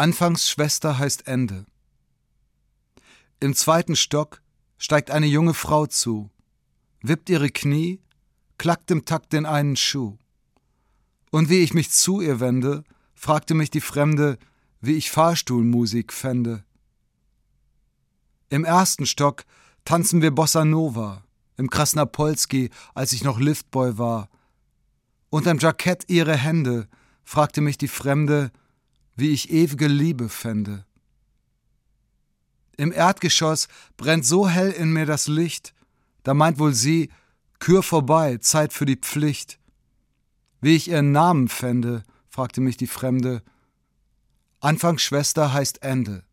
Anfangs Schwester heißt Ende. Im zweiten Stock steigt eine junge Frau zu, wippt ihre Knie, klackt im Takt den einen Schuh. Und wie ich mich zu ihr wende, fragte mich die Fremde, wie ich Fahrstuhlmusik fände. Im ersten Stock tanzen wir Bossa Nova, im Krasnapolski, als ich noch Liftboy war. Unterm Jackett ihre Hände, fragte mich die Fremde, wie ich ewige Liebe fände. Im Erdgeschoss brennt so hell in mir das Licht, da meint wohl sie, Kür vorbei, Zeit für die Pflicht. Wie ich ihren Namen fände, fragte mich die Fremde. Anfang Schwester heißt Ende.